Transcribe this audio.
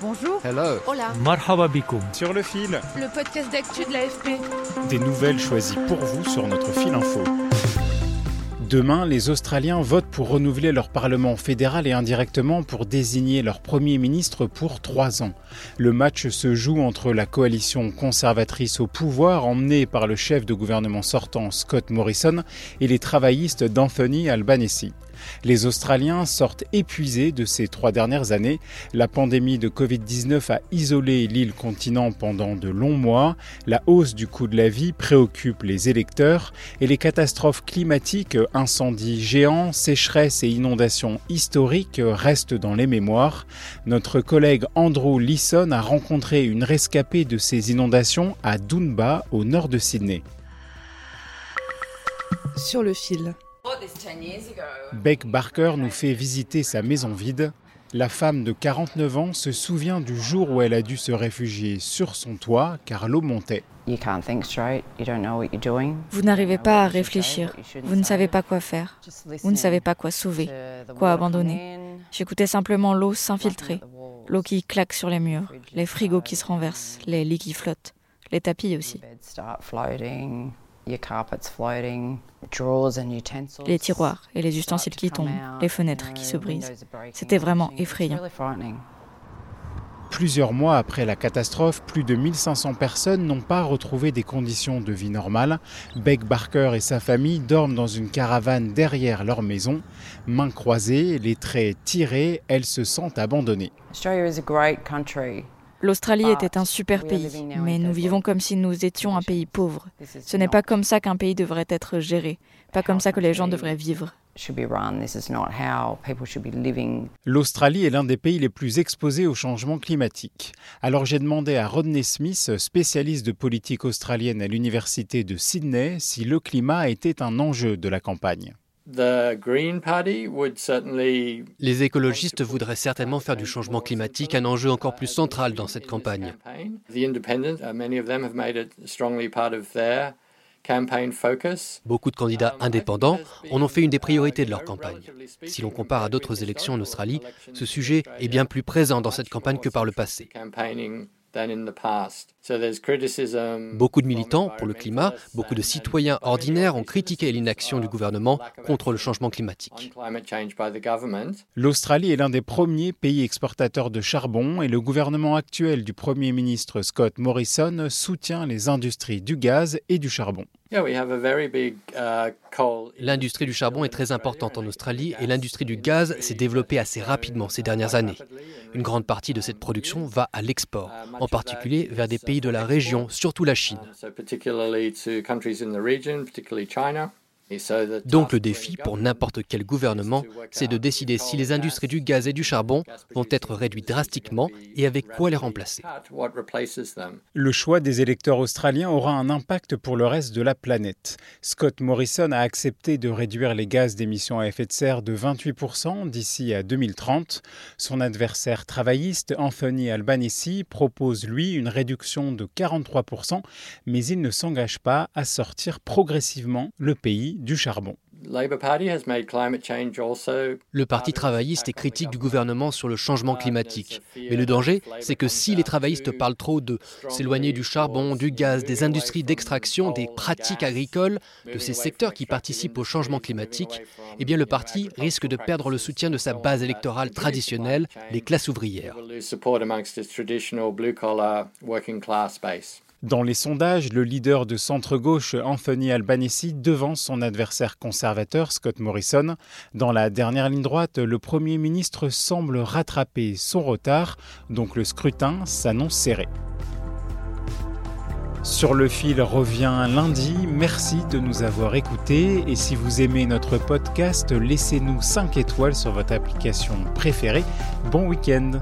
Bonjour. Hello. Hola. Marhaba Sur le fil. Le podcast d'actu de l'AFP. Des nouvelles choisies pour vous sur notre fil info. Demain, les Australiens votent pour renouveler leur Parlement fédéral et indirectement pour désigner leur Premier ministre pour trois ans. Le match se joue entre la coalition conservatrice au pouvoir, emmenée par le chef de gouvernement sortant Scott Morrison, et les travaillistes d'Anthony Albanese. Les Australiens sortent épuisés de ces trois dernières années. La pandémie de Covid-19 a isolé l'île continent pendant de longs mois. La hausse du coût de la vie préoccupe les électeurs et les catastrophes climatiques, incendies géants, sécheresses et inondations historiques restent dans les mémoires. Notre collègue Andrew Leeson a rencontré une rescapée de ces inondations à Dunba, au nord de Sydney. Sur le fil. Beck Barker nous fait visiter sa maison vide. La femme de 49 ans se souvient du jour où elle a dû se réfugier sur son toit car l'eau montait. Vous n'arrivez pas à réfléchir. Vous ne savez pas quoi faire. Vous ne savez pas quoi sauver, quoi abandonner. J'écoutais simplement l'eau s'infiltrer, l'eau qui claque sur les murs, les frigos qui se renversent, les lits qui flottent, les tapis aussi. Les tiroirs et les ustensiles qui tombent, les fenêtres qui se brisent. C'était vraiment effrayant. Plusieurs mois après la catastrophe, plus de 1500 personnes n'ont pas retrouvé des conditions de vie normales. Beck Barker et sa famille dorment dans une caravane derrière leur maison. Mains croisées, les traits tirés, elles se sentent abandonnées. L'Australie était un super pays, mais nous vivons comme si nous étions un pays pauvre. Ce n'est pas comme ça qu'un pays devrait être géré, pas comme ça que les gens devraient vivre. L'Australie est l'un des pays les plus exposés au changement climatique. Alors j'ai demandé à Rodney Smith, spécialiste de politique australienne à l'université de Sydney, si le climat était un enjeu de la campagne. Les écologistes voudraient certainement faire du changement climatique un enjeu encore plus central dans cette campagne. Beaucoup de candidats indépendants en ont fait une des priorités de leur campagne. Si l'on compare à d'autres élections en Australie, ce sujet est bien plus présent dans cette campagne que par le passé. Beaucoup de militants pour le climat, beaucoup de citoyens ordinaires ont critiqué l'inaction du gouvernement contre le changement climatique. L'Australie est l'un des premiers pays exportateurs de charbon et le gouvernement actuel du Premier ministre Scott Morrison soutient les industries du gaz et du charbon. Uh, l'industrie du charbon est très importante en Australie et l'industrie du gaz s'est développée assez rapidement ces dernières années. Une grande partie de cette production va à l'export, en particulier vers des pays de la région, surtout la Chine. Donc le défi pour n'importe quel gouvernement, c'est de décider si les industries du gaz et du charbon vont être réduites drastiquement et avec quoi les remplacer. Le choix des électeurs australiens aura un impact pour le reste de la planète. Scott Morrison a accepté de réduire les gaz d'émissions à effet de serre de 28% d'ici à 2030. Son adversaire travailliste, Anthony Albanese, propose lui une réduction de 43%, mais il ne s'engage pas à sortir progressivement le pays du charbon. Le Parti travailliste est critique du gouvernement sur le changement climatique. Mais le danger, c'est que si les travaillistes parlent trop de s'éloigner du charbon, du gaz, des industries d'extraction, des pratiques agricoles, de ces secteurs qui participent au changement climatique, eh bien le parti risque de perdre le soutien de sa base électorale traditionnelle, les classes ouvrières. Dans les sondages, le leader de centre-gauche Anthony Albanese devance son adversaire conservateur Scott Morrison. Dans la dernière ligne droite, le Premier ministre semble rattraper son retard, donc le scrutin s'annonce serré. Sur le fil revient lundi. Merci de nous avoir écoutés. Et si vous aimez notre podcast, laissez-nous 5 étoiles sur votre application préférée. Bon week-end